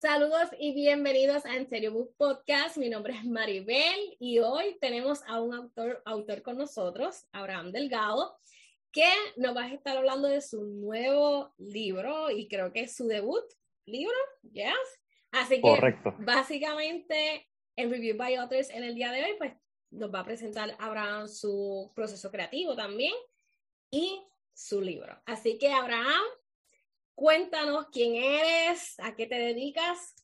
Saludos y bienvenidos a En Serio Book Podcast. Mi nombre es Maribel y hoy tenemos a un autor, autor con nosotros, Abraham Delgado, que nos va a estar hablando de su nuevo libro y creo que es su debut libro, ¿yes? Así que básicamente en Review by Authors en el día de hoy, pues nos va a presentar Abraham su proceso creativo también y su libro. Así que Abraham, Cuéntanos quién eres, a qué te dedicas.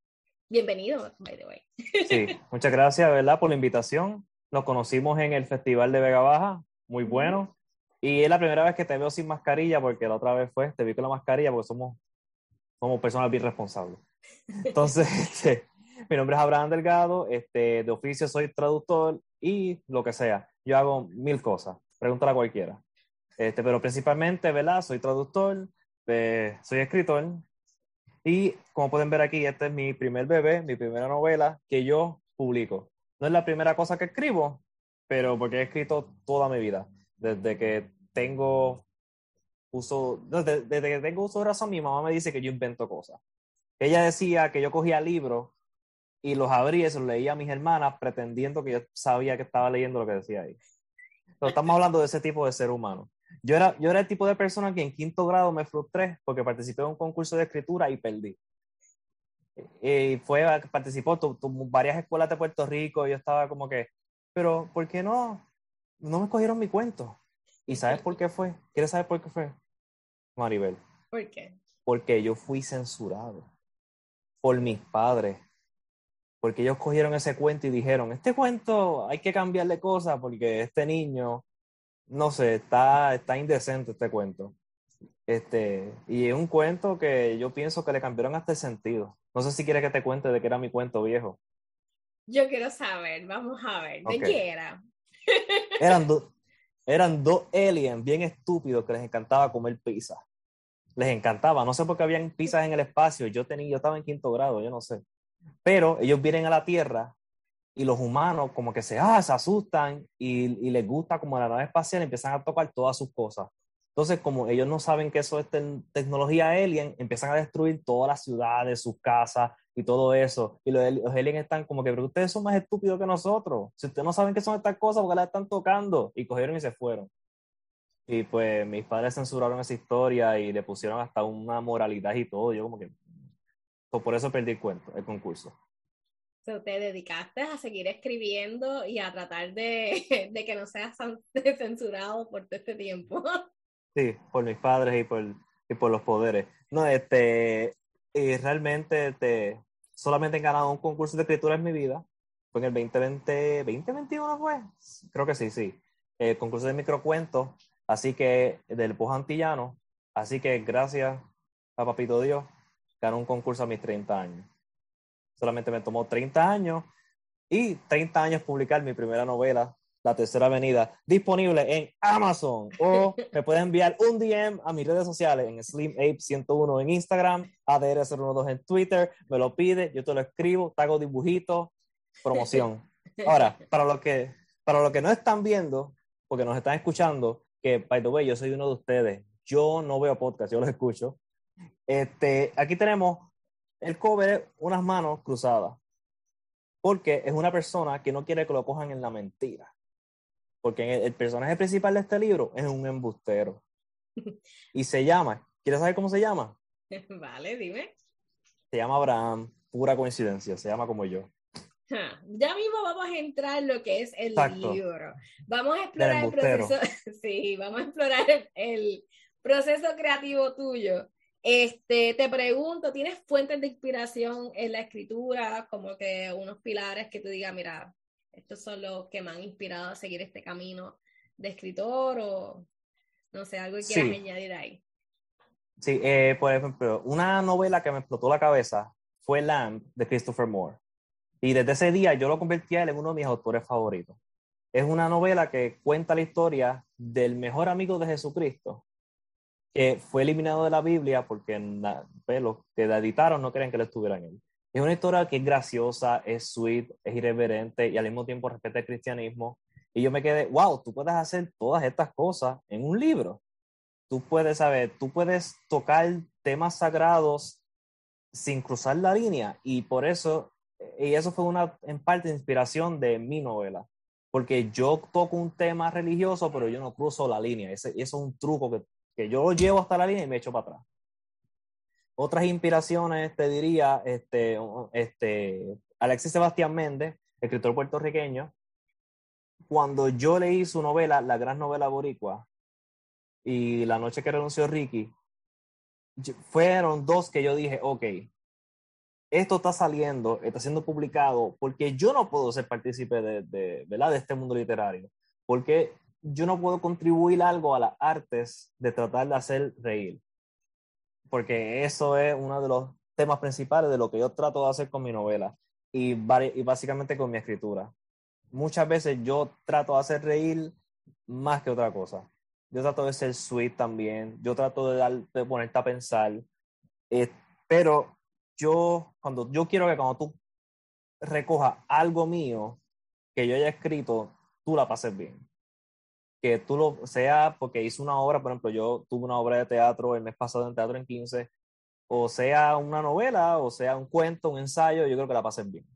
Bienvenido, by the way. Sí, muchas gracias, ¿verdad? Por la invitación. Nos conocimos en el Festival de Vega Baja, muy bueno. Y es la primera vez que te veo sin mascarilla, porque la otra vez fue, te vi con la mascarilla, porque somos, somos personas bien responsables. Entonces, este, mi nombre es Abraham Delgado, este, de oficio soy traductor y lo que sea. Yo hago mil cosas, pregúntale a cualquiera. Este, pero principalmente, ¿verdad? Soy traductor, soy escritor y como pueden ver aquí, este es mi primer bebé, mi primera novela que yo publico. No es la primera cosa que escribo, pero porque he escrito toda mi vida. Desde que tengo uso, desde, desde que tengo uso de razón, mi mamá me dice que yo invento cosas. Ella decía que yo cogía libros y los abría y se los leía a mis hermanas pretendiendo que yo sabía que estaba leyendo lo que decía ahí. Pero estamos hablando de ese tipo de ser humano. Yo era, yo era el tipo de persona que en quinto grado me frustré porque participé en un concurso de escritura y perdí. Y fue, participó, tuvo varias escuelas de Puerto Rico y yo estaba como que, pero ¿por qué no? No me escogieron mi cuento. ¿Y sabes por qué fue? ¿Quieres saber por qué fue? Maribel. ¿Por qué? Porque yo fui censurado por mis padres. Porque ellos cogieron ese cuento y dijeron, este cuento hay que cambiarle cosas porque este niño no sé, está, está indecente este cuento. Este, y es un cuento que yo pienso que le cambiaron hasta el sentido. No sé si quieres que te cuente de qué era mi cuento viejo. Yo quiero saber, vamos a ver, ¿de qué era? eran, eran dos aliens bien estúpidos que les encantaba comer pizza. Les encantaba, no sé por qué habían pizzas en el espacio. Yo tenía, yo estaba en quinto grado, yo no sé. Pero ellos vienen a la Tierra y los humanos como que se, ah, se asustan y, les gusta como la nave espacial empiezan a tocar todas sus cosas. Entonces, como ellos no saben que eso es tecnología alien, empiezan a destruir todas las ciudades, sus casas y todo eso. Y los, aliens están como que, pero ustedes son más estúpidos que nosotros. Si ustedes no saben qué son estas cosas, porque las están tocando? Y cogieron y se fueron. Y pues mis padres censuraron esa historia y le pusieron hasta una moralidad y todo. Yo como que... por eso perdí el cuento, el concurso te dedicaste a seguir escribiendo y a tratar de, de que no seas censurado por todo este tiempo. Sí, por mis padres y por, y por los poderes. No, este, y realmente este, solamente he ganado un concurso de escritura en mi vida. Fue en el 2020, 2021 fue. Creo que sí, sí. El concurso de microcuentos, así que del Pujantillano. Así que gracias a Papito Dios, gané un concurso a mis 30 años solamente me tomó 30 años y 30 años publicar mi primera novela, La Tercera Avenida, disponible en Amazon. O me pueden enviar un DM a mis redes sociales en SlimApe101 en Instagram, ADR012 en Twitter, me lo pide, yo te lo escribo, te hago dibujitos, promoción. Ahora, para lo que, para lo que no están viendo, porque nos están escuchando, que, by the way, yo soy uno de ustedes, yo no veo podcast, yo los escucho. Este, aquí tenemos el cover unas manos cruzadas. Porque es una persona que no quiere que lo cojan en la mentira. Porque el, personaje principal de este libro es un embustero. Y se llama, ¿quieres saber cómo se llama? Vale, dime. Se llama Abraham, pura coincidencia, se llama como yo. Ya mismo vamos a entrar en lo que es el libro. Vamos a explorar el proceso. Sí, vamos a explorar el proceso creativo tuyo. Este, te pregunto, ¿tienes fuentes de inspiración en la escritura, como que unos pilares que tú digas, mira, estos son los que me han inspirado a seguir este camino de escritor o no sé, algo que quieras añadir ahí? Sí, eh, por ejemplo, una novela que me explotó la cabeza fue Lamb de Christopher Moore. Y desde ese día yo lo convertí a él en uno de mis autores favoritos. Es una novela que cuenta la historia del mejor amigo de Jesucristo, que fue eliminado de la Biblia porque pues, los que la editaron no creen que él estuviera en él. Es una historia que es graciosa, es sweet, es irreverente y al mismo tiempo respeta el cristianismo. Y yo me quedé, wow, tú puedes hacer todas estas cosas en un libro. Tú puedes saber, tú puedes tocar temas sagrados sin cruzar la línea. Y por eso, y eso fue una, en parte, inspiración de mi novela. Porque yo toco un tema religioso, pero yo no cruzo la línea. Ese, eso es un truco que que yo lo llevo hasta la línea y me echo para atrás. Otras inspiraciones, te diría, este, este, Alexis Sebastián Méndez, escritor puertorriqueño, cuando yo leí su novela, La gran novela boricua, y La noche que renunció Ricky, fueron dos que yo dije, ok, esto está saliendo, está siendo publicado, porque yo no puedo ser partícipe de, de, ¿verdad? de este mundo literario, porque yo no puedo contribuir algo a las artes de tratar de hacer reír. Porque eso es uno de los temas principales de lo que yo trato de hacer con mi novela y, y básicamente con mi escritura. Muchas veces yo trato de hacer reír más que otra cosa. Yo trato de ser sweet también, yo trato de, dar, de ponerte a pensar, eh, pero yo, cuando, yo quiero que cuando tú recojas algo mío que yo haya escrito, tú la pases bien que tú lo sea porque hice una obra, por ejemplo, yo tuve una obra de teatro el mes pasado en Teatro en 15, o sea una novela, o sea un cuento, un ensayo, yo creo que la pasen bien.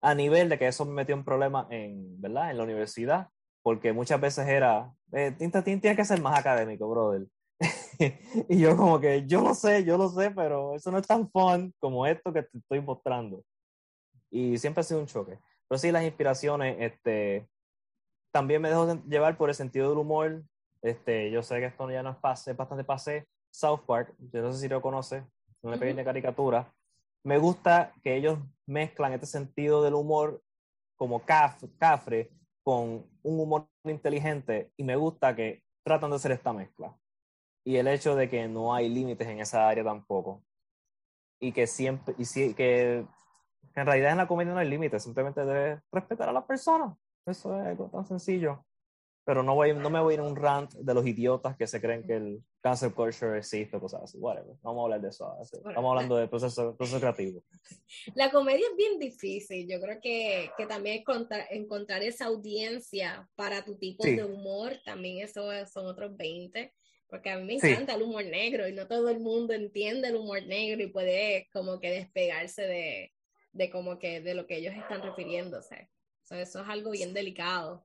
A nivel de que eso me metió en problemas en, ¿verdad? En la universidad, porque muchas veces era, eh, tienes que ser más académico, brother. y yo como que, yo lo sé, yo lo sé, pero eso no es tan fun como esto que te estoy mostrando. Y siempre ha sido un choque. Pero sí, las inspiraciones, este, también me dejo llevar por el sentido del humor. Este, yo sé que esto ya no es pase, es bastante pase. South Park, yo no sé si lo conoces, una pequeña caricatura. Me gusta que ellos mezclan este sentido del humor como caf, cafre con un humor inteligente y me gusta que tratan de hacer esta mezcla. Y el hecho de que no hay límites en esa área tampoco. Y que siempre, y que, que en realidad en la comedia no hay límites, simplemente debes respetar a las personas. Eso es algo tan sencillo. Pero no, voy, no me voy a ir en un rant de los idiotas que se creen que el cancel culture existe o cosas así. Whatever. Vamos a hablar de eso. Estamos hablando de proceso, proceso creativo. La comedia es bien difícil. Yo creo que, que también encontrar, encontrar esa audiencia para tu tipo de humor, también eso son otros 20 porque a mí me encanta el humor negro y no todo el mundo entiende el humor negro y puede como que despegarse de, de como que de lo que ellos están refiriéndose eso es algo bien delicado.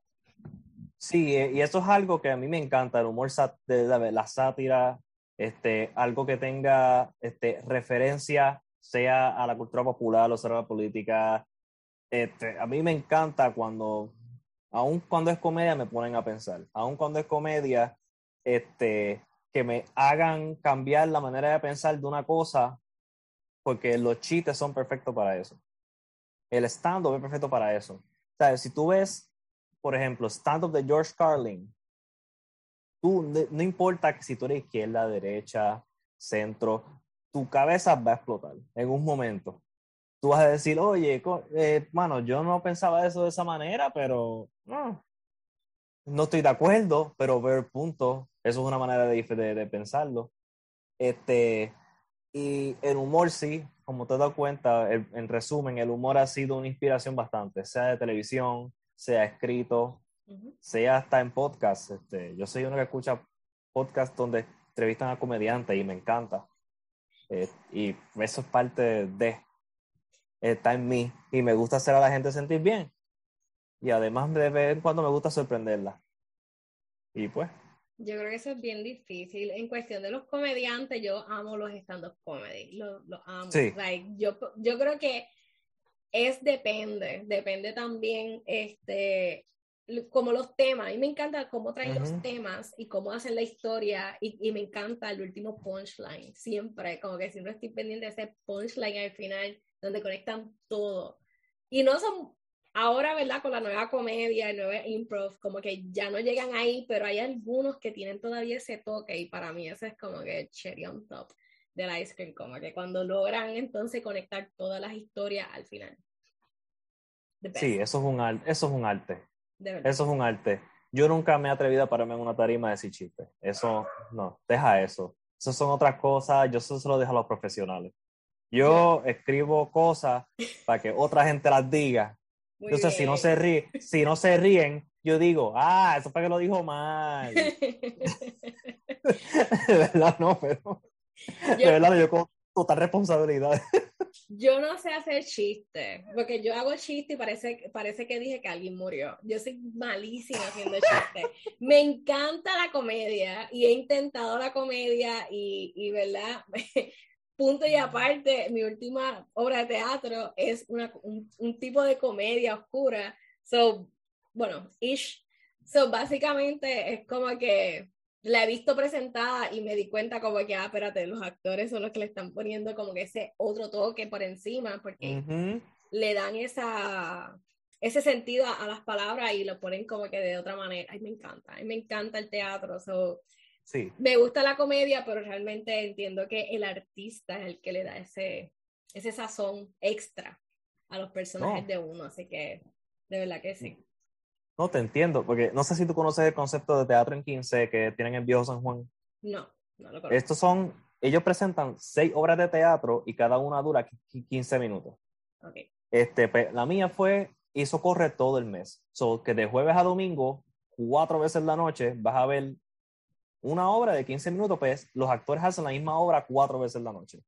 Sí, y eso es algo que a mí me encanta, el humor, la, sátira, este, algo que tenga este, referencia, sea a la cultura popular o sea a la política. Este, a mí me encanta cuando, aun cuando es comedia, me ponen a pensar. Aun cuando es comedia, este, que me hagan cambiar la manera de pensar de una cosa, porque los chistes son perfectos para eso. El stand-up es perfecto para eso si tú ves, por ejemplo, stand-up de George Carlin, tú, no importa si tú eres izquierda, derecha, centro, tu cabeza va a explotar en un momento. Tú vas a decir, oye, eh, mano, yo no pensaba eso de esa manera, pero no, no estoy de acuerdo, pero ver punto, eso es una manera de, de, pensarlo. Este, y el humor sí, como te has dado cuenta, en resumen, el humor ha sido una inspiración bastante, sea de televisión, sea escrito, sea hasta en podcast. Este, yo soy uno que escucha podcast donde entrevistan a comediantes y me encanta. Eh, y eso es parte de, está en mí y me gusta hacer a la gente sentir bien. Y además de vez en cuando me gusta sorprenderla. Y pues, yo creo que eso es bien difícil. En cuestión de los comediantes, yo amo los stand-up comedy. Los lo amo. yo, yo creo que es depende. Depende también este, como los temas. A mí me encanta cómo traen los temas y cómo hacen la historia. Y, y, me encanta el último punchline. Siempre, como que siempre estoy pendiente de ese punchline al final, donde conectan todo. Y no son ahora, ¿verdad? Con la nueva comedia, el nuevo improv, como que ya no llegan ahí, pero hay algunos que tienen todavía ese toque y para mí ese es como que cherry on top del ice cream, como que cuando logran entonces conectar todas las historias al final. Sí, eso es un arte, eso es un arte. Eso es un arte. Yo nunca me he atrevido a pararme en una tarima y decir chistes. Eso, no, deja eso. Eso son otras cosas, yo eso se lo dejo a los profesionales. Yo escribo cosas para que otra gente las diga. Entonces, si no se ríen, si no se ríen, yo digo, ah, eso para que lo dijo mal. de verdad, no, pero. de verdad, yo con total responsabilidad. Yo no sé hacer chistes, porque yo hago chistes y parece, parece que dije que alguien murió. Yo soy malísima haciendo chistes. Me encanta la comedia y he intentado la comedia y, y ¿verdad? Punto y aparte, mi última obra de teatro es una, un, un, tipo de comedia oscura. So, bueno, ish. So, básicamente es como que la he visto presentada y me di cuenta como que, ah, espérate, los actores son los que le están poniendo como que ese otro toque por encima, porque le dan esa, ese sentido a, las palabras y lo ponen como que de otra manera. Ay, me encanta, me encanta el teatro. Sí. Me gusta la comedia, pero realmente entiendo que el artista es el que le da ese, ese sazón extra a los personajes de uno, así que de verdad que sí. No, te entiendo, porque no sé si tú conoces el concepto de teatro en 15 que tienen en Viejo San Juan. No, no lo conozco. Estos son, ellos presentan seis obras de teatro y cada una dura 15 minutos. Okay. Este, pues, la mía fue, hizo corre todo el mes. So, que de jueves a domingo, cuatro veces la noche, vas a ver una obra de 15 minutos, pues los actores hacen la misma obra cuatro veces la noche.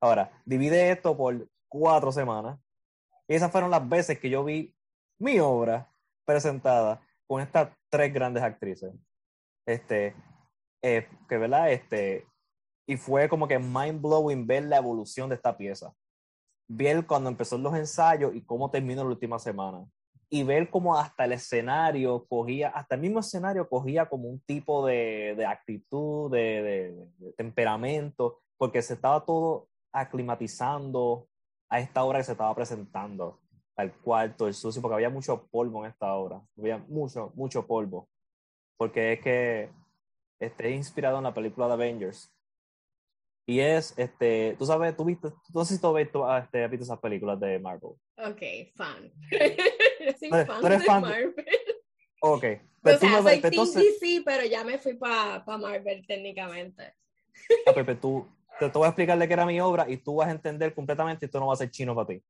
Ahora, divide esto por cuatro semanas. Esas fueron las veces que yo vi mi obra presentada con estas tres grandes actrices. Este, eh, que verdad, este, y fue como que mind blowing ver la evolución de esta pieza. Ver cuando empezó los ensayos y cómo terminó la última semana. Y ver cómo hasta el escenario cogía, hasta el mismo escenario cogía como un tipo de, de actitud, de, de, temperamento, porque se estaba todo aclimatizando a esta obra que se estaba presentando al cuarto, el sucio, porque había mucho polvo en esta obra. Había mucho, mucho polvo. Porque es que esté inspirado en la película de Avengers. Y es, este, tú sabes, tú viste, tú has visto, este, visto esas películas de Marvel. Ok, fan. soy fan, de Marvel. Ok. Pero o sea, soy DC, pero ya me fui para pa Marvel técnicamente. Ah, Pepe, tú, te, te, voy a explicar de qué era mi obra y tú vas a entender completamente y esto no va a ser chino para ti.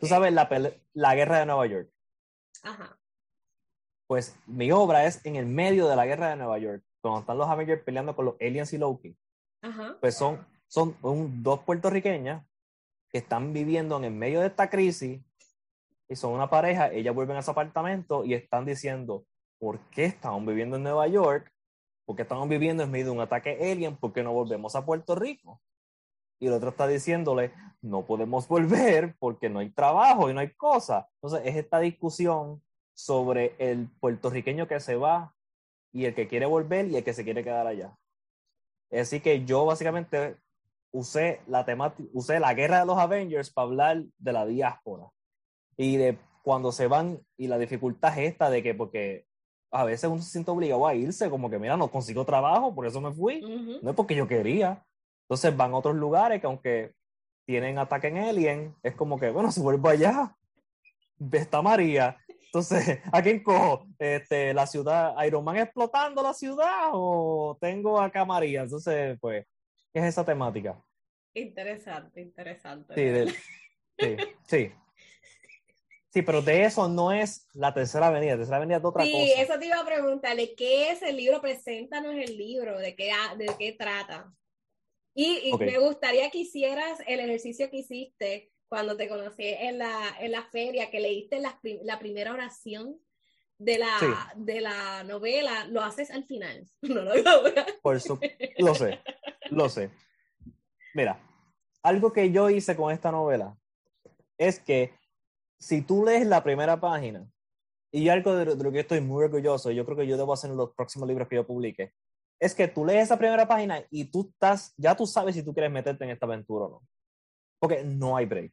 Tú sabes la, la guerra de Nueva York. Ajá. Pues mi obra es en el medio de la guerra de Nueva York, cuando están los Avengers peleando con los aliens y Loki. Ajá. Pues son, son dos puertorriqueñas que están viviendo en el medio de esta crisis y son una pareja, ellas vuelven a su apartamento y están diciendo, ¿por qué estamos viviendo en Nueva York? ¿Por qué estamos viviendo en medio de un ataque alien? ¿Por qué no volvemos a Puerto Rico? y el otro está diciéndole, no podemos volver porque no hay trabajo y no hay cosa. Entonces, es esta discusión sobre el puertorriqueño que se va y el que quiere volver y el que se quiere quedar allá. Así que yo básicamente usé la usé la guerra de los Avengers para hablar de la diáspora y de cuando se van y la dificultad es esta de que porque a veces uno se siente obligado a irse, como que mira, no consigo trabajo, por eso me fui, no es porque yo quería, entonces van a otros lugares que aunque tienen ataque en alien, es como que, bueno, si vuelvo allá, está María. Entonces, ¿a quién cojo? Este, la ciudad, Iron Man explotando la ciudad o tengo acá María. Entonces, pues, ¿qué es esa temática? Interesante, interesante. Sí, sí, sí. Sí, pero de eso no es la tercera avenida. La tercera avenida es otra cosa. Sí, eso te iba a preguntarle. ¿Qué es el libro? Preséntanos el libro. ¿De qué, de qué trata? Y, me gustaría que hicieras el ejercicio que hiciste cuando te conocí en la, en la feria, que leíste la, la primera oración de la, de la novela, lo haces al final. No lo Por eso, lo sé, lo sé. Mira, algo que yo hice con esta novela es que si tú lees la primera página, y algo de, lo que estoy muy orgulloso, yo creo que yo debo hacer en los próximos libros que yo publique, es que tú lees esa primera página y tú estás, ya tú sabes si tú quieres meterte en esta aventura o no. Porque no hay break.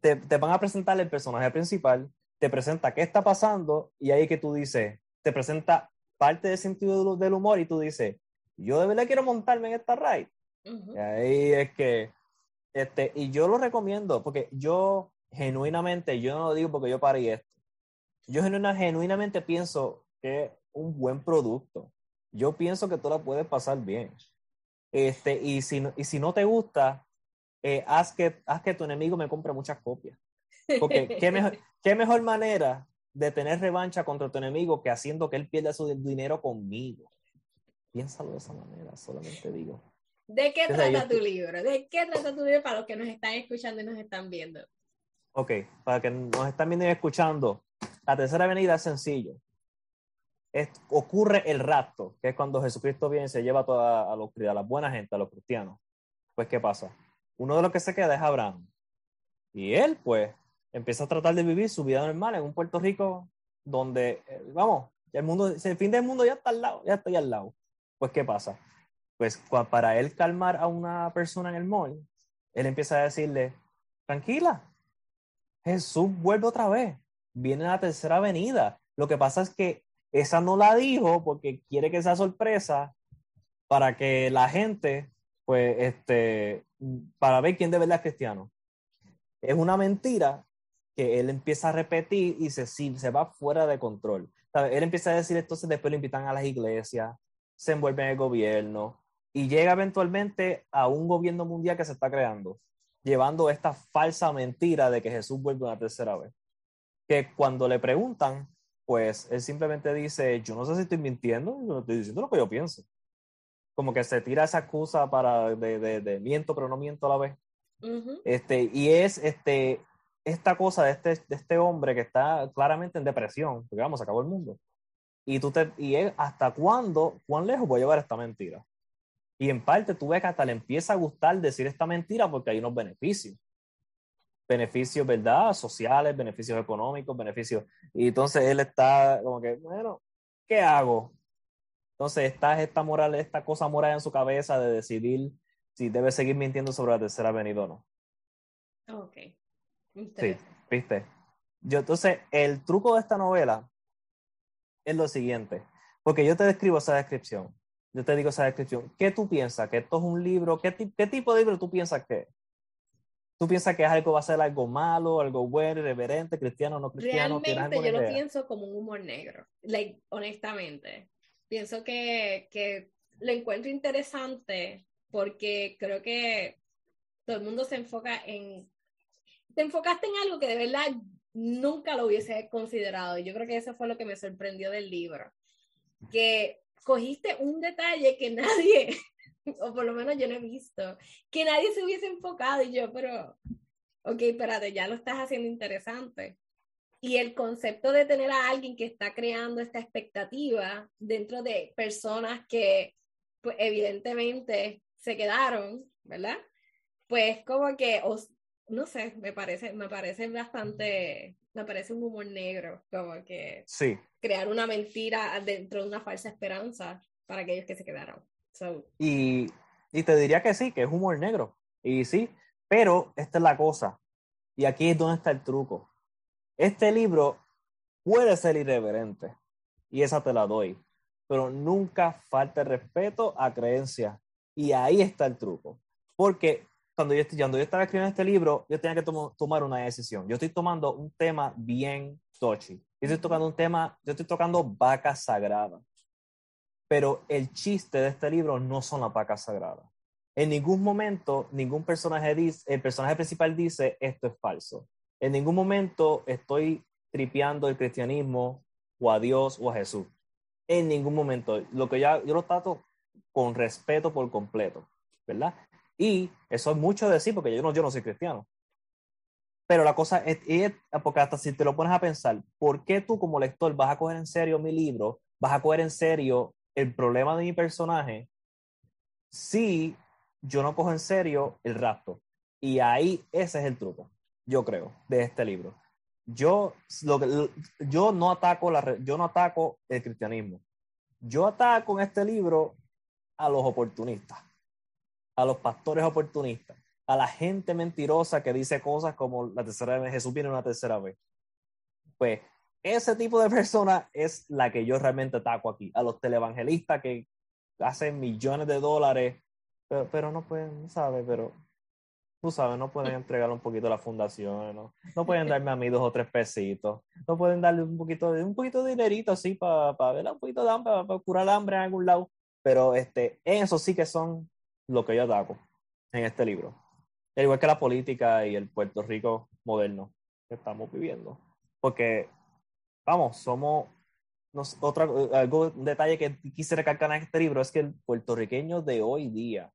Te, te van a presentar el personaje principal, te presenta qué está pasando y ahí que tú dices, te presenta parte del sentido del humor y tú dices, yo de verdad quiero montarme en esta ride. Y ahí es que, este, y yo lo recomiendo porque yo genuinamente, yo no lo digo porque yo parí esto, yo genuinamente pienso que es un buen producto. Yo pienso que tú la puedes pasar bien. Este, y, si, y si no te gusta, eh, haz, que, haz que tu enemigo me compre muchas copias. Porque qué mejor, qué mejor manera de tener revancha contra tu enemigo que haciendo que él pierda su dinero conmigo. Piénsalo de esa manera, solamente digo. ¿De qué trata tu libro? ¿De qué trata tu libro para los que nos están escuchando y nos están viendo? Ok, para que nos están viendo y escuchando, la tercera avenida es sencillo. ocurre el rapto, que es cuando Jesucristo viene y se lleva a toda a, los, a la buena gente, a los cristianos. Pues, ¿qué pasa? Uno de los que se queda es Abraham. Y él, pues, empieza a tratar de vivir su vida normal en un Puerto Rico donde, eh, vamos, el mundo, el fin del mundo ya está al lado, ya estoy al lado. Pues, ¿qué pasa? Pues para él calmar a una persona en el mall, él empieza a decirle, tranquila, Jesús vuelve otra vez, viene la tercera venida. Lo que pasa es que esa no la dijo porque quiere que sea sorpresa para que la gente, pues, este, para ver quién de verdad es cristiano. Es una mentira que él empieza a repetir y se, se va fuera de control. Él empieza a decir entonces después lo invitan a las iglesias, se envuelve en el gobierno y llega eventualmente a un gobierno mundial que se está creando, llevando esta falsa mentira de que Jesús vuelve una tercera vez. Que cuando le preguntan, pues él simplemente dice, yo no sé si estoy mintiendo, yo no estoy diciendo lo que yo pienso. Como que se tira esa excusa para de, de, miento, pero no miento a la vez. este, y es este, esta cosa de este, de este hombre que está claramente en depresión, porque vamos, acabó el mundo. Y tú te, y él, ¿hasta cuándo, cuán lejos voy a llevar esta mentira? Y en parte tú ves que hasta le empieza a gustar decir esta mentira porque hay unos beneficios. Beneficios, ¿verdad? Sociales, beneficios económicos, beneficios. Y entonces él está como que, bueno, ¿qué hago? Entonces está esta moral, esta cosa moral en su cabeza de decidir si debe seguir mintiendo sobre la tercera venida o no. Ok. Sí, viste. Yo, entonces, el truco de esta novela es lo siguiente, porque yo te describo esa descripción, yo te digo esa descripción, ¿qué tú piensas? ¿Que esto es un libro? ¿Qué, qué tipo de libro tú piensas que es? ¿Tú piensas que es algo, va a ser algo malo, algo bueno, irreverente, cristiano, no cristiano? Realmente yo lo pienso como un humor negro, like, honestamente. Pienso que, que lo encuentro interesante porque creo que todo el mundo se enfoca en te enfocaste en algo que de verdad nunca lo hubiese considerado. Yo creo que eso fue lo que me sorprendió del libro. Que cogiste un detalle que nadie, o por lo menos yo no he visto, que nadie se hubiese enfocado y yo, pero, ok, espérate, ya lo estás haciendo interesante. Y el concepto de tener a alguien que está creando esta expectativa dentro de personas que, pues, evidentemente se quedaron, ¿verdad? Pues como que no sé, me parece, me parece bastante, me parece un humor negro, como que sí. crear una mentira dentro de una falsa esperanza para aquellos que se quedaron. Y, y te diría que sí, que es humor negro. Y sí, pero esta es la cosa. Y aquí es donde está el truco. Este libro puede ser irreverente. Y esa te la doy. Pero nunca falta respeto a creencias. Y ahí está el truco. Porque cuando yo, cuando yo estaba escribiendo este libro, yo tenía que tomar una decisión. Yo estoy tomando un tema bien touchy. Yo estoy tocando un tema, yo estoy tocando vacas sagradas. Pero el chiste de este libro no son las vacas sagradas. En ningún momento, ningún personaje dice, el personaje principal dice, esto es falso. En ningún momento estoy tripeando el cristianismo o a Dios o a Jesús. En ningún momento. Lo que ya, yo lo trato con respeto por completo, ¿verdad? Y eso es mucho decir porque yo no, yo no soy cristiano. Pero la cosa es, porque hasta si te lo pones a pensar, ¿por qué tú como lector vas a coger en serio mi libro? ¿Vas a coger en serio el problema de mi personaje si yo no cojo en serio el rapto? Y ahí ese es el truco, yo creo, de este libro. Yo, lo que, yo, no ataco la, yo no ataco el cristianismo. Yo ataco en este libro a los oportunistas a los pastores oportunistas, a la gente mentirosa que dice cosas como la tercera vez, Jesús viene una tercera vez. Pues ese tipo de persona es la que yo realmente ataco aquí. A los televangelistas que hacen millones de dólares, pero, pero no pueden, ¿sabes? Pero tú sabes, no pueden entregar un poquito a la fundación, ¿no? No pueden darme a mí dos o tres pesitos, no pueden darle un poquito de, un poquito de dinerito así para para un poquito de hambre, para, curar el hambre en algún lado, pero este, eso sí que son lo que yo ataco en este libro. Al igual que la política y el Puerto Rico moderno que estamos viviendo. Porque, vamos, somos, nos, otra, algo, un detalle que quise recalcar en este libro es que el puertorriqueño de hoy día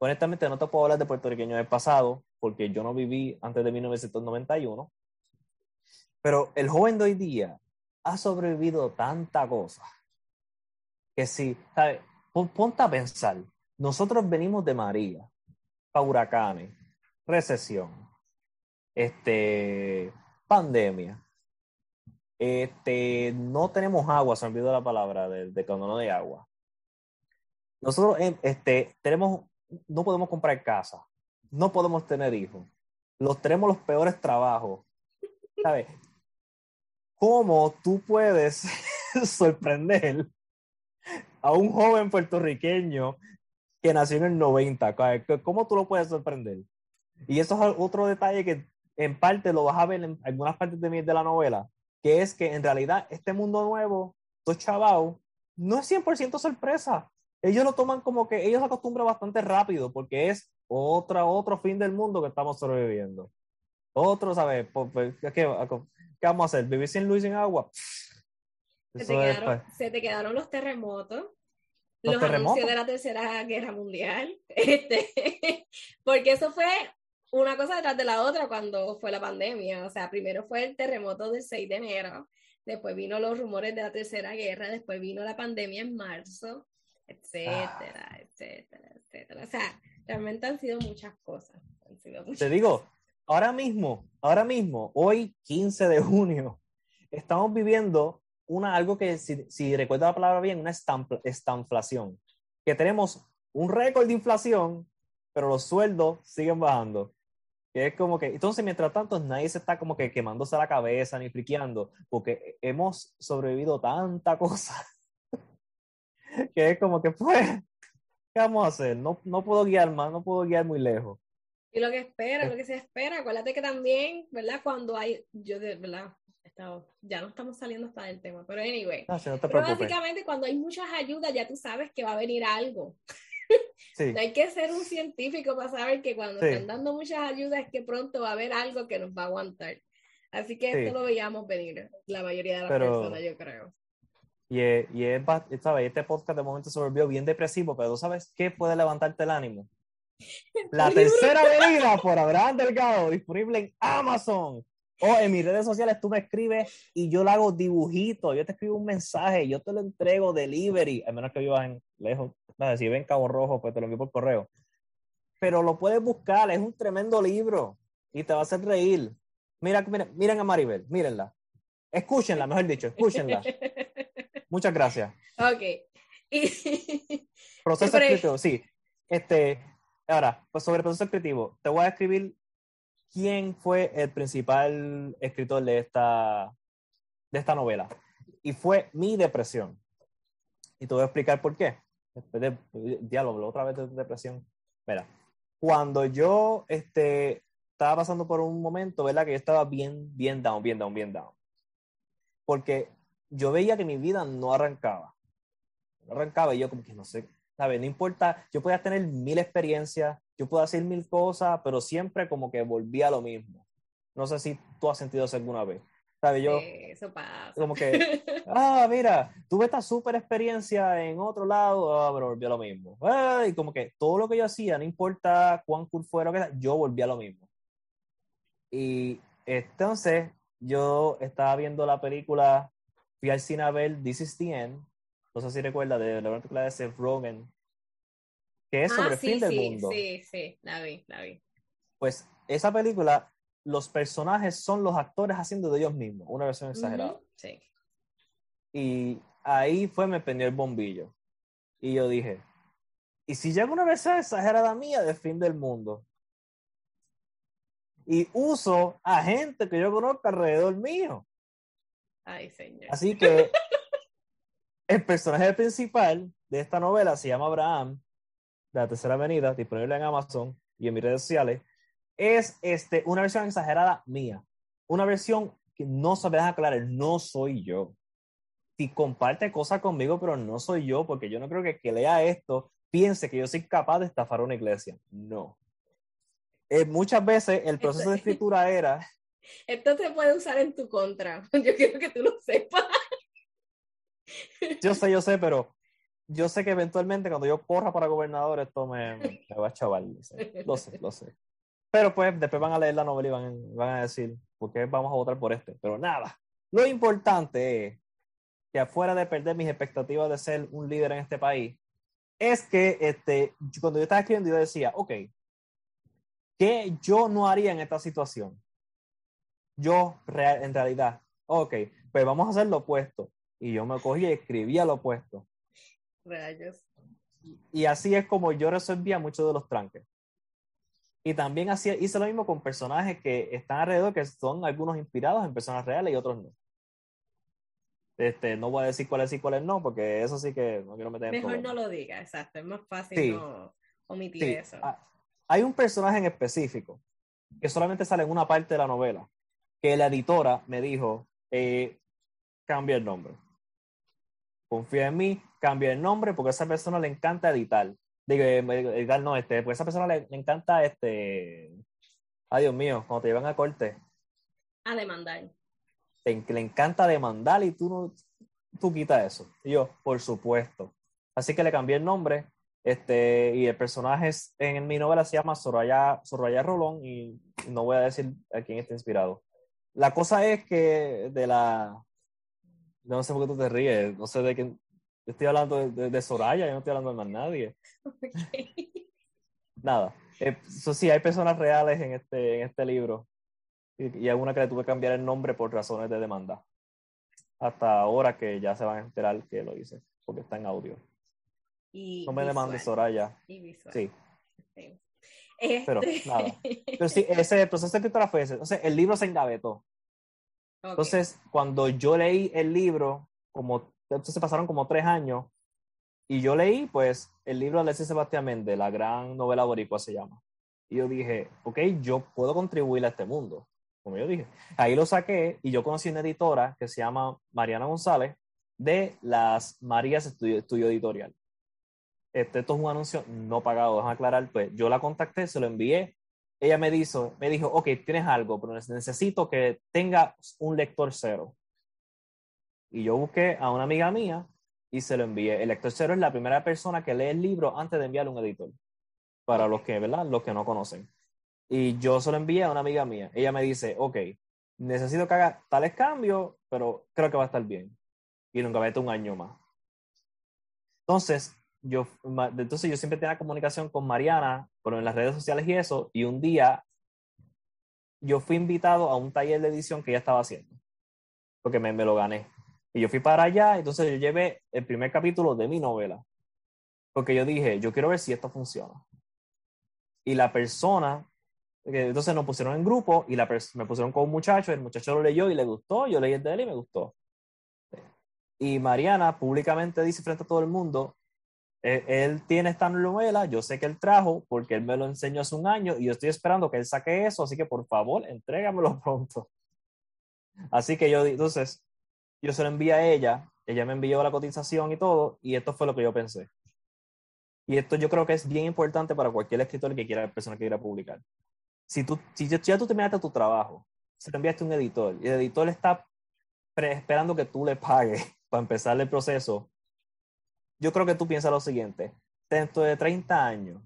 honestamente no te puedo hablar de puertorriqueño del pasado, porque yo no viví antes de 1991, pero el joven de hoy día ha sobrevivido tanta cosa que si, ¿sabes? Ponte a pensar, nosotros venimos de María, para huracanes, recesión, este, pandemia, este, no tenemos agua, se me olvidó la palabra de, de cuando no hay agua. Nosotros eh, este, tenemos no podemos comprar casa, no podemos tener hijos, los tenemos los peores trabajos. ¿Sabes? ¿Cómo tú puedes sorprender a un joven puertorriqueño que nació en el 90? ¿Cómo tú lo puedes sorprender? Y eso es otro detalle que en parte lo vas a ver en algunas partes de, de la novela, que es que en realidad este mundo nuevo, todo chaval, no es 100% sorpresa ellos lo toman como que ellos acostumbran bastante rápido porque es otra, otro fin del mundo que estamos sobreviviendo. Otro, ¿sabes? ¿Qué, vamos a hacer? ¿Vivir sin luz y sin agua? Se te, quedaron, se te, quedaron, los terremotos, los, anuncios de la Tercera Guerra Mundial, este, porque eso fue una cosa detrás de la otra cuando fue la pandemia. O sea, primero fue el terremoto del 6 de enero, después vino los rumores de la Tercera Guerra, después vino la pandemia en marzo, etcétera, ah. etcétera, etcétera. O sea, realmente han sido muchas cosas. Te digo, ahora mismo, ahora mismo, hoy 15 de junio, estamos viviendo una, algo que, si, si recuerdo la palabra bien, una estanflación. Que tenemos un récord de inflación, pero los sueldos siguen bajando. Que es como que, entonces, mientras tanto, nadie se está como que quemándose la cabeza ni friqueando, porque hemos sobrevivido tanta cosa que es como que, pues, ¿qué vamos a hacer? No, no puedo guiar más, no puedo guiar muy lejos. Y lo que espera, lo que se espera, acuérdate que también, ¿verdad? Cuando hay, yo de verdad, ya no estamos saliendo hasta del tema, pero anyway. No, no te pero básicamente cuando hay muchas ayudas ya tú sabes que va a venir algo. Sí. no hay que ser un científico para saber que cuando están dando muchas ayudas es que pronto va a haber algo que nos va a aguantar. Así que esto lo veíamos venir, la mayoría de las personas, yo creo. Y, y es, ¿sabes? este podcast de momento se volvió bien depresivo, pero ¿tú sabes qué puede levantarte el ánimo? La tercera venida por Abraham Delgado, disponible en Amazon. O en mis redes sociales tú me escribes y yo le hago dibujitos, yo te escribo un mensaje, yo te lo entrego delivery, a menos que vivas en lejos, si ven Cabo Rojo, pues te lo envío por correo. Pero lo puedes buscar, es un tremendo libro y te va a hacer reír. Mira, miren, miren a Maribel, mírenla. Escúchenla, mejor dicho, escúchenla. Muchas gracias. Ok. proceso escritivo, sí. Este, ahora, pues sobre el proceso escritivo, te voy a escribir quién fue el principal escritor de esta, de esta novela. Y fue mi depresión. Y te voy a explicar por qué. Después de, diálogo, otra vez de depresión. Mira, cuando yo este, estaba pasando por un momento, ¿verdad? Que yo estaba bien, bien down, bien down, bien down. Porque yo veía que mi vida no arrancaba. No arrancaba y yo como que no sé, ¿sabes? No importa, yo podía tener mil experiencias, yo podía hacer mil cosas, pero siempre como que volvía a lo mismo. No sé si tú has sentido eso alguna vez. ¿Sabes? Yo, eso pasa. Como que, ah, mira, tuve esta super experiencia en otro lado, ah, pero volví a lo mismo. y como que todo lo que yo hacía, no importa cuán cool fuera, que yo volví a lo mismo. Y entonces yo estaba viendo la película fui al cine a ver This is the End, no sé si recuerda, de la película de Seth Rogen, que es ah, sobre el fin del mundo. Sí, sí, la vi, la vi. Pues esa película, los personajes son los actores haciendo de ellos mismos, una versión exagerada. sí. Y ahí fue, me prendió el bombillo. Y yo dije, ¿y si llega una versión exagerada mía de fin del mundo? y uso a gente que yo conozco alrededor mío. Ay, señor. Así que el personaje principal de esta novela se llama Abraham, de la Tercera Avenida, disponible en Amazon y en mis redes sociales. Es este, una versión exagerada mía. Una versión que no se me deja aclarar, no soy yo. Si comparte cosas conmigo, pero no soy yo, porque yo no creo que que lea esto piense que yo soy capaz de estafar una iglesia. No. Eh, muchas veces el proceso de escritura era... Esto se puede usar en tu contra. Yo quiero que tú lo sepas. Yo sé, yo sé, pero yo sé que eventualmente cuando yo corra para gobernador esto me, va a chaval. Lo sé, lo sé. Pero pues después van a leer la novela y van, van a decir, ¿por qué vamos a votar por este? Pero nada, lo importante es que afuera de perder mis expectativas de ser un líder en este país, es que este, cuando yo estaba escribiendo yo decía, ok, ¿qué yo no haría en esta situación? Yo, en realidad, ok, pues vamos a hacer lo opuesto. Y yo me cogí y escribía lo opuesto. Rayos. Y así es como yo resolvía muchos de los tranques. Y también hacía, hice lo mismo con personajes que están alrededor, que son algunos inspirados en personas reales y otros no. Este, no voy a decir cuáles sí y cuáles no, porque eso sí que no quiero meter en Mejor no lo diga, exacto. Es más fácil no omitir eso. Ah, hay un personaje en específico que solamente sale en una parte de la novela, que la editora me dijo, eh, cambia el nombre. Confía en mí, cambia el nombre, porque a esa persona le encanta editar. Digo, eh, editar no, este, porque a esa persona le, encanta este. Ay, Dios mío, cuando te llevan a corte. A demandar. le encanta demandar y tú no, tú quitas eso. Y yo, por supuesto. Así que le cambié el nombre. Este, y el personaje en mi novela se llama Soraya, Soraya Rolón y no voy a decir a quién está inspirado. La cosa es que de la, no sé por qué tú te ríes, no sé de quién. Estoy hablando de, Soraya, yo no estoy hablando de más nadie. Nada. Eso sí, hay personas reales en este, en este libro. Y, y alguna que le tuve que cambiar el nombre por razones de demanda. Hasta ahora que ya se van a enterar que lo hice, porque está en audio. Y no me demandes, Soraya. Y visual. Sí. Pero este nada. Pero sí, ese proceso de escritura fue ese. Entonces, el libro se engavetó. Entonces, cuando yo leí el libro, como entonces pasaron como tres años, y yo leí, pues, el libro de Alexis Sebastián Méndez, la gran novela boricua se llama. Y yo dije, ok, yo puedo contribuir a este mundo, como yo dije. Ahí lo saqué y yo conocí una editora que se llama Mariana González de las Marías Estudio, Editorial. Este, esto es un anuncio no pagado, déjame aclarar, pues yo la contacté, se lo envié ella me dijo, me dijo, ok, tienes algo, pero necesito que tenga un lector cero. Y yo busqué a una amiga mía y se lo envié. El lector cero es la primera persona que lee el libro antes de enviarle a un editor. Para los que, ¿verdad? Los que no conocen. Y yo se lo envié a una amiga mía. Ella me dice, ok, necesito que haga tales cambios, pero creo que va a estar bien. Y nunca vete un año más. Entonces, yo, entonces yo siempre tenía comunicación con Mariana, pero en las redes sociales y eso, y un día yo fui invitado a un taller de edición que ella estaba haciendo, porque me, me lo gané. Y yo fui para allá, entonces yo llevé el primer capítulo de mi novela, porque yo dije, yo quiero ver si esto funciona. Y la persona, entonces nos pusieron en grupo y la me pusieron con un muchacho, el muchacho lo leyó y le gustó, yo leí el de él y me gustó. Y Mariana públicamente dice frente a todo el mundo, él, tiene esta novela, yo sé que él trajo porque él me lo enseñó hace un año y yo estoy esperando que él saque eso, así que por favor, entrégamelo pronto. Así que yo, entonces, yo se lo envié a ella, ella me envió la cotización y todo, y esto fue lo que yo pensé. Y esto yo creo que es bien importante para cualquier escritor que quiera, persona que quiera publicar. Si, tú, si ya tú terminaste tu trabajo, se lo enviaste a un editor, y el editor está esperando que tú le pagues para empezar el proceso, yo creo que tú piensas lo siguiente, dentro de 30 años,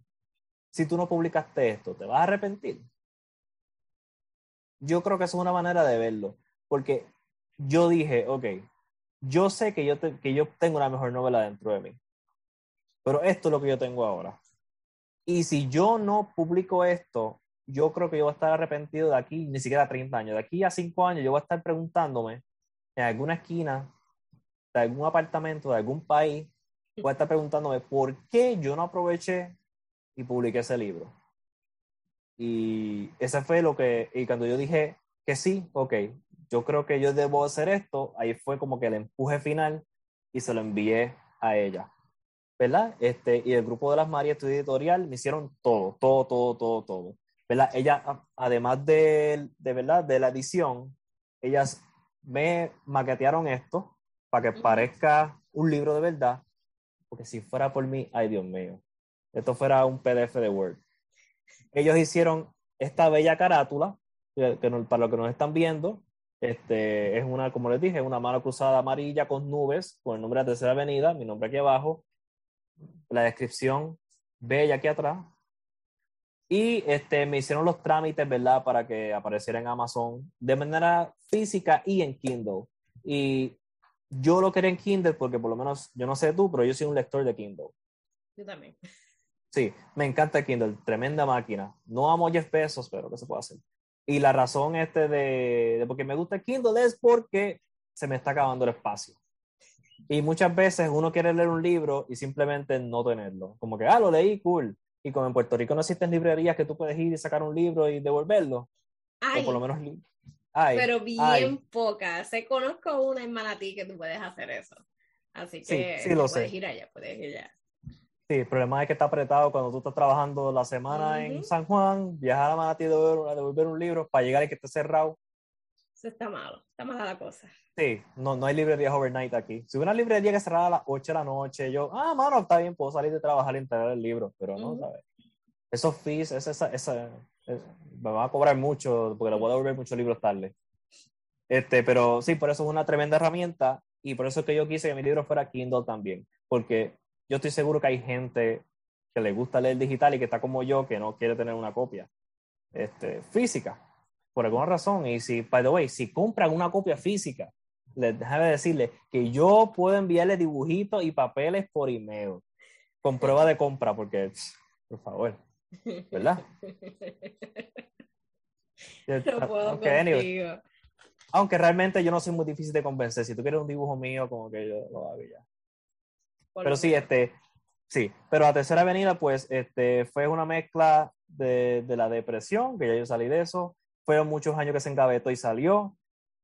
si tú no publicaste esto, ¿te vas a arrepentir? Yo creo que es una manera de verlo, porque yo dije, ok, yo sé que yo, que yo tengo una mejor novela dentro de mí, pero esto es lo que yo tengo ahora. Y si yo no publico esto, yo creo que yo voy a estar arrepentido de aquí, ni siquiera 30 años. De aquí a 5 años yo voy a estar preguntándome en alguna esquina de algún apartamento, de algún país, a estar preguntándome por qué yo no aproveché y publiqué ese libro. Y ese fue lo que, y cuando yo dije que sí, ok, yo creo que yo debo hacer esto, ahí fue como que el empuje final y se lo envié a ella. ¿Verdad? Este, y el grupo de las Marías Estudio Editorial me hicieron todo, todo, todo, todo, todo. ¿Verdad? Ella, además de, de, ¿verdad? de la edición, ellas me maquetearon esto para que parezca un libro de verdad, porque si fuera por mí, ay Dios mío, esto fuera un PDF de Word. Ellos hicieron esta bella carátula, que, para los que nos están viendo, este, es una, como les dije, una mano cruzada amarilla con nubes, con el nombre de la tercera avenida, mi nombre aquí abajo, la descripción bella aquí atrás. Y este, me hicieron los trámites, ¿verdad? Para que apareciera en Amazon de manera física y en Kindle. Y yo lo quería en Kindle porque por lo menos, yo no sé tú, pero yo soy un lector de Kindle. Yo también. Sí, me encanta Kindle, tremenda máquina. No amo Jeff Bezos, pero ¿qué se puede hacer? Y la razón este de, de porque me gusta Kindle es porque se me está acabando el espacio. Y muchas veces uno quiere leer un libro y simplemente no tenerlo. Como que, ah, lo leí, cool. Y como en Puerto Rico no existen librerías que tú puedes ir y sacar un libro y devolverlo. Ay, o por lo menos pero bien pocas. Se conozco una en Manatí que tú puedes hacer eso. Así que sí, lo puedes sé. ir allá, puedes ir allá. Sí, el problema es que está apretado cuando tú estás trabajando la semana en San Juan, viajar a Manatí a devolver, un libro para llegar y que esté cerrado. Eso está malo, está mala la cosa. Sí, no, no hay librerías overnight aquí. Si una librería que cerrara a las 8 de la noche, yo, ah, mano, está bien, puedo salir de trabajar y entregar el libro, pero no, ¿sabes? Esos fees, esa, esa, esa, me van a cobrar mucho porque le voy a devolver muchos libros tarde. Este, pero sí, por eso es una tremenda herramienta y por eso es que yo quise que mi libro fuera Kindle también, porque yo estoy seguro que hay gente que le gusta leer digital y que está como yo, que no quiere tener una copia este, física, por alguna razón. Y si, by the way, si compran una copia física, les déjame decirle que yo puedo enviarle dibujitos y papeles por email con prueba de compra, porque, por favor, ¿verdad? No puedo okay, Aunque realmente yo no soy muy difícil de convencer. Si tú quieres un dibujo mío, como que yo lo hago ya. pero sí, este, sí. Pero la tercera avenida, pues, este, fue una mezcla de, de, la depresión, que ya yo salí de eso. Fueron muchos años que se engavetó y salió.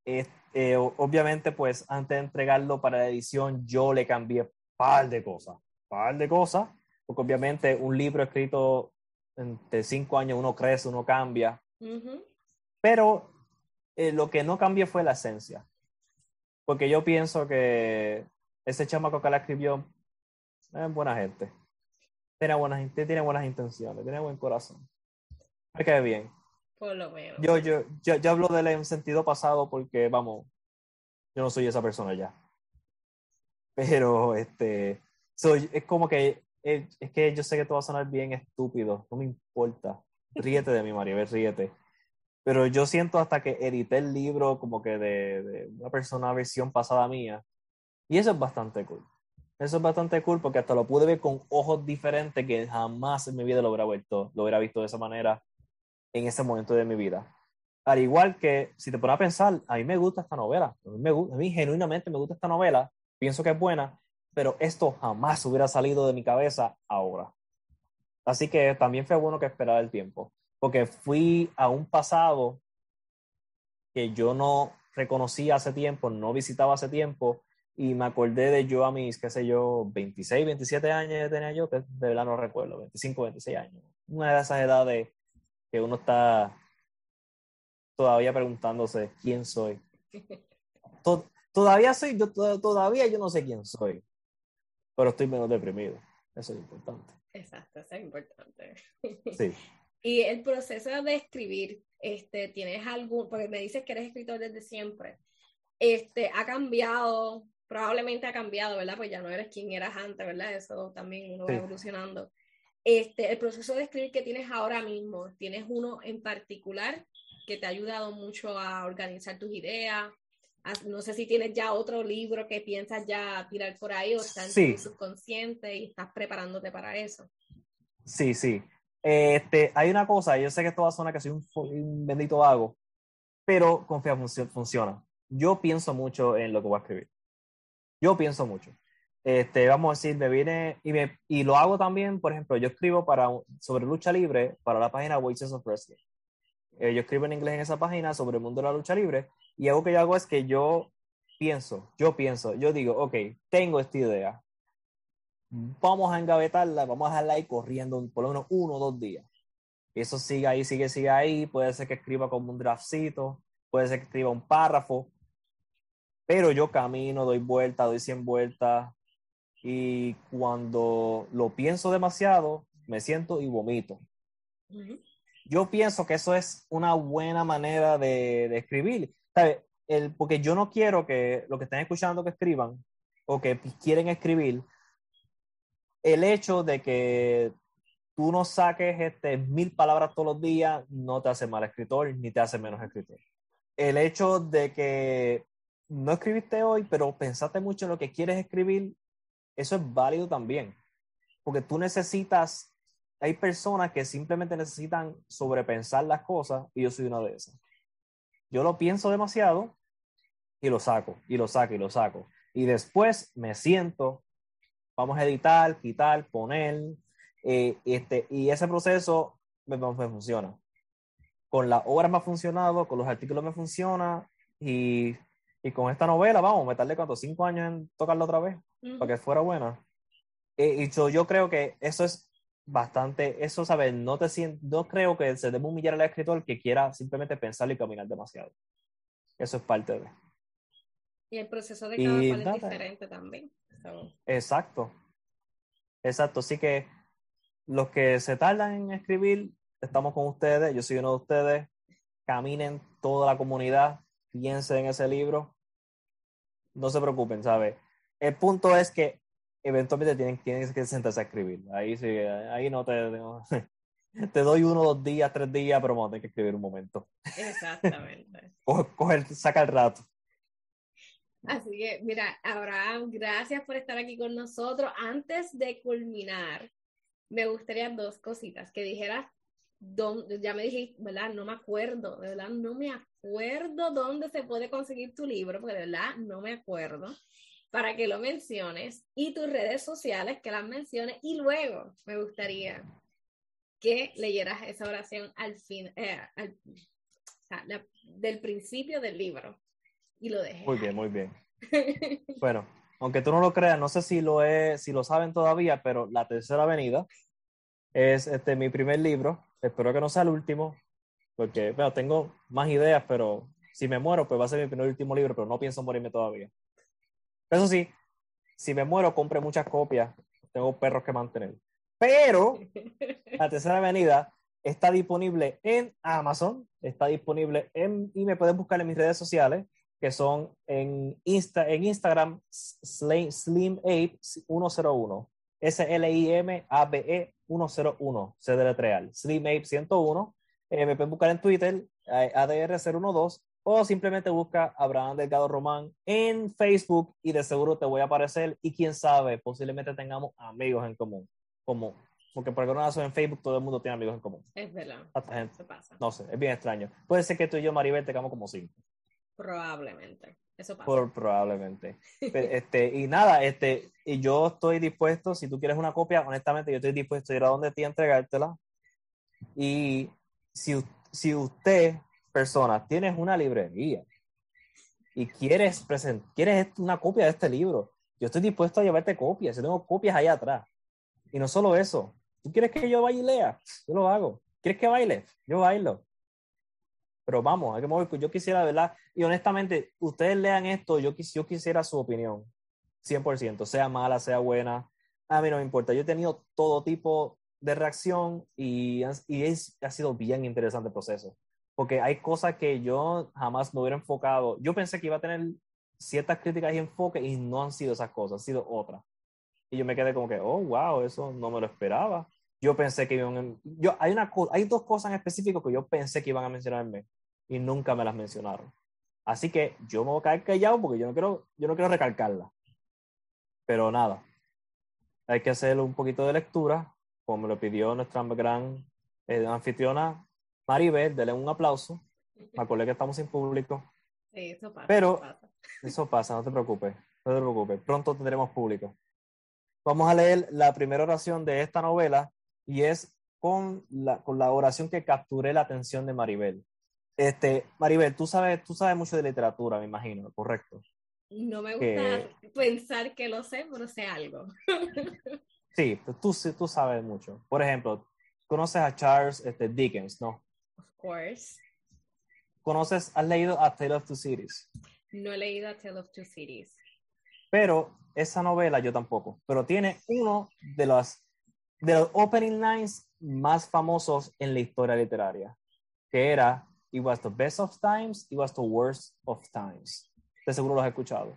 Eh, obviamente, pues, antes de entregarlo para la edición, yo le cambié par de cosas. par de cosas. Porque obviamente un libro escrito entre cinco años uno crece, uno cambia. Pero eh, lo que no cambió fue la esencia. Porque yo pienso que ese chamaco que la escribió es buena gente. Tiene buenas, tiene buenas intenciones, tiene buen corazón. Me cae bien. Por lo menos. Yo, yo, yo, yo hablo de él en sentido pasado porque, vamos, yo no soy esa persona ya. Pero, este, soy, es como que es, que yo sé que esto va a sonar bien estúpido, no me importa. Ríete de mí, Maribel, ríete. Pero yo siento hasta que edité el libro como que de, una persona versión pasada mía. Y eso es bastante cool. Eso es bastante cool porque hasta lo pude ver con ojos diferentes que jamás en mi vida lo hubiera vuelto, lo hubiera visto de esa manera en ese momento de mi vida. Al igual que, si te pones a pensar, a mí me gusta esta novela, a mí, me, a mí genuinamente me gusta esta novela, pienso que es buena, pero esto jamás hubiera salido de mi cabeza ahora. Así que también fue bueno que esperara el tiempo, porque fui a un pasado que yo no reconocía hace tiempo, no visitaba hace tiempo, y me acordé de yo a mis, qué sé yo, 26, 27 años tenía yo, que de verdad no recuerdo, 25, 26 años. Una de esas edades que uno está todavía preguntándose quién soy. Todavía soy, yo todavía yo no sé quién soy pero estoy menos deprimido. Eso es importante. Exacto, eso es importante. Sí. y el proceso de escribir, este, ¿tienes algún, porque me dices que eres escritor desde siempre, este, ha cambiado, probablemente ha cambiado, ¿verdad? Pues ya no eres quien eras antes, ¿verdad? Eso también uno va evolucionando. Este, el proceso de escribir que tienes ahora mismo, ¿tienes uno en particular que te ha ayudado mucho a organizar tus ideas, no sé si tienes ya otro libro que piensas ya tirar por ahí o estás en tu subconsciente y estás preparándote para eso. Sí, sí. Este, hay una cosa, yo sé que esto va a sonar que soy un, bendito vago, pero confía, funciona. Yo pienso mucho en lo que voy a escribir. Yo pienso mucho. este, vamos a decir, me viene y, me, y lo hago también, por ejemplo, yo escribo para, sobre lucha libre para la página Voices of Wrestling. Eh, yo escribo en inglés en esa página sobre el mundo de la lucha libre y algo que yo hago es que yo pienso, yo pienso, yo digo, ok, tengo esta idea, vamos a engavetarla, vamos a dejarla ahí corriendo por lo menos uno o dos días. Y eso sigue ahí, sigue, sigue ahí, puede ser que escriba como un draftcito, puede ser que escriba un párrafo, pero yo camino, doy vuelta, doy 100 vueltas, y cuando lo pienso demasiado, me siento y vomito. Yo pienso que eso es una buena manera de, escribir, El, porque yo no quiero que lo que estén escuchando que escriban o que quieren escribir, el hecho de que tú no saques este, mil palabras todos los días no te hace mal escritor ni te hace menos escritor. El hecho de que no escribiste hoy, pero pensaste mucho en lo que quieres escribir, eso es válido también. Porque tú necesitas, hay personas que simplemente necesitan sobrepensar las cosas y yo soy una de esas. Yo lo pienso demasiado y lo saco, y lo saco, y lo saco. Y después me siento, vamos a editar, quitar, poner, eh, este, y ese proceso me, me, funciona. Con la obra me ha funcionado, con los artículos me funciona, y, y con esta novela, vamos, me tardé cuánto, cinco años en tocarla otra vez para que fuera buena. Eh, y yo, yo creo que eso es bastante, eso, ¿sabes? No, te no creo que se debe humillar al escritor que quiera simplemente pensar y caminar demasiado. Eso es parte de. Y el proceso de cada cual es diferente también. Exacto. Exacto. Así que los que se tardan en escribir, estamos con ustedes. Yo soy uno de ustedes. Caminen toda la comunidad. Piensen en ese libro. No se preocupen, ¿sabes? el punto es que eventualmente tienen, tienes que sentarse a escribir. Ahí sí, ahí no te, te doy uno, dos días, tres días, pero vamos a tener que escribir un momento. Exactamente. Coger, saca el rato. Así que, mira, Abraham, gracias por estar aquí con nosotros. Antes de culminar, me gustaría dos cositas que dijeras. ya me dijiste, ¿verdad? No me acuerdo, de verdad, no me acuerdo dónde se puede conseguir tu libro, porque de verdad no me acuerdo para que lo menciones y tus redes sociales que las menciones y luego me gustaría que leyeras esa oración al fin, eh, del principio del libro y lo dejes. Muy bien, muy bien. bueno, aunque tú no lo creas, no sé si lo es, si lo saben todavía, pero La Tercera Avenida es este mi primer libro. Espero que no sea el último, porque bueno, tengo más ideas, pero si me muero, pues va a ser mi primer último libro, pero no pienso morirme todavía. Eso sí, si me muero, compre muchas copias. Tengo perros que mantener. Pero la tercera avenida está disponible en Amazon, está disponible en, y me pueden buscar en mis redes sociales, que son en, Insta, en Instagram, SlimApe101. S-L-I-M-A-B-E 101, C de letreal, SlimApe 101. Eh, me pueden buscar en Twitter, eh, ADR012, o simplemente busca Abraham Delgado Román en Facebook y de seguro te voy a aparecer y quién sabe, posiblemente tengamos amigos en común, como porque por alguna razón en Facebook todo el mundo tiene amigos en común. Es verdad. Gente. pasa. No sé, es bien extraño. Puede ser que tú y yo, Maribel, tengamos como cinco. Probablemente. Eso pasa. Por, probablemente. este, y nada, este, y yo estoy dispuesto, si tú quieres una copia, honestamente, yo estoy dispuesto a ir a donde ti a entregártela. Y si, si usted personas, tienes una librería y quieres, quieres una copia de este libro, yo estoy dispuesto a llevarte copias, yo tengo copias ahí atrás. Y no solo eso, ¿tú quieres que yo vaya y lea? Yo lo hago. ¿Quieres que baile? Yo bailo. Pero vamos, hay que mover. Yo quisiera, ¿verdad? Y honestamente, ustedes lean esto, yo, yo quisiera su opinión. 100%, sea mala, sea buena. A mí no me importa. Yo he tenido todo tipo de reacción y, y es, ha sido bien interesante el proceso porque hay cosas que yo jamás me hubiera enfocado. Yo pensé que iba a tener ciertas críticas y enfoque y no han sido esas cosas, han sido otras. Y yo me quedé como que, oh, wow, eso no me lo esperaba. Yo pensé que iban, yo, hay, una, hay dos cosas en específico que yo pensé que iban a mencionarme y nunca me las mencionaron. Así que yo me voy a caer callado porque yo no quiero, yo no quiero recalcarla. Pero nada, hay que hacer un poquito de lectura, como me lo pidió nuestra gran eh, anfitriona Maribel, dele un aplauso. Me acordé que estamos sin público. Sí, eso pasa. Pero eso pasa. eso pasa, no te preocupes. No te preocupes. Pronto tendremos público. Vamos a leer la primera oración de esta novela y es con la, con la oración que capturé la atención de Maribel. Este, Maribel, tú sabes, tú sabes mucho de literatura, me imagino, ¿correcto? No me gusta pensar que lo sé, pero sé algo. sí, tú, tú sabes mucho. Por ejemplo, conoces a Charles este, Dickens, ¿no? Course. ¿Conoces, has leído A Tale of Two Cities? No he leído A Tale of Two Cities. Pero esa novela yo tampoco. Pero tiene uno de los, de los opening lines más famosos en la historia literaria, que era It was the best of times, it was the worst of times. De seguro lo has escuchado.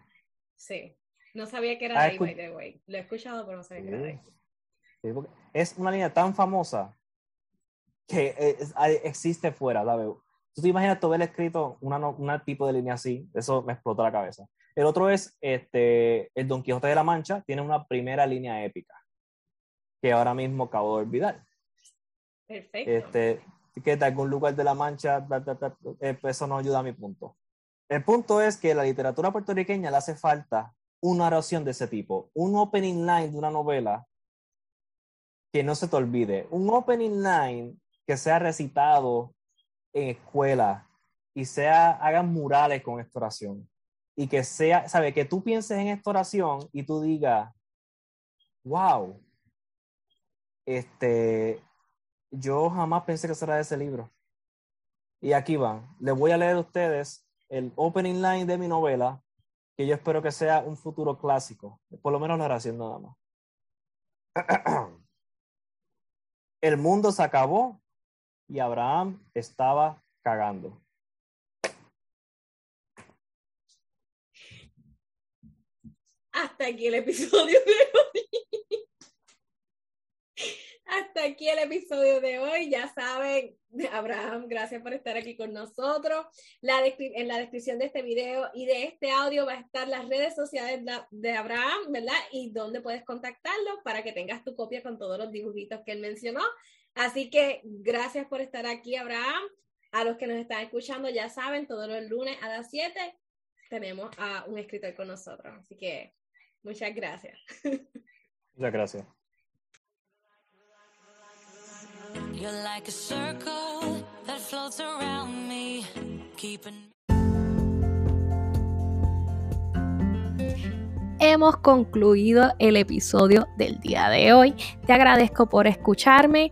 Sí. No sabía que era de ahí, by the way. Lo he escuchado, pero no sabía que era de ahí. es una línea tan famosa que existe fuera, ¿sabes? Tú te imaginas todo el escrito una, tipo de línea así, eso me explotó la cabeza. El otro es este, el Don Quijote de la Mancha, tiene una primera línea épica que ahora mismo acabo de olvidar. Perfecto. Este, que de algún lugar de la Mancha, eh, pues eso no ayuda a mi punto. El punto es que la literatura puertorriqueña le hace falta una oración de ese tipo, un opening line de una novela que no se te olvide, un opening line que sea recitado en escuela y sea, hagan murales con esta oración. Y que sea, sabe, que tú pienses en esta oración y tú digas, wow, este, yo jamás pensé que será de ese libro. Y aquí van. Les voy a leer a ustedes el opening line de mi novela, que yo espero que sea un futuro clásico. Por lo menos la oración nada más. El mundo se acabó y Abraham estaba cagando. Hasta aquí el episodio de hoy. Hasta aquí el episodio de hoy. Ya saben, Abraham, gracias por estar aquí con nosotros. en la descripción de este video y de este audio va a estar las redes sociales de Abraham, ¿verdad? Y dónde puedes contactarlo para que tengas tu copia con todos los dibujitos que él mencionó. Así que gracias por estar aquí, Abraham. A los que nos están escuchando, ya saben, todos los lunes a las 7 tenemos a un escritor con nosotros. Así que muchas gracias. Muchas gracias. Hemos concluido el episodio del día de hoy. Te agradezco por escucharme.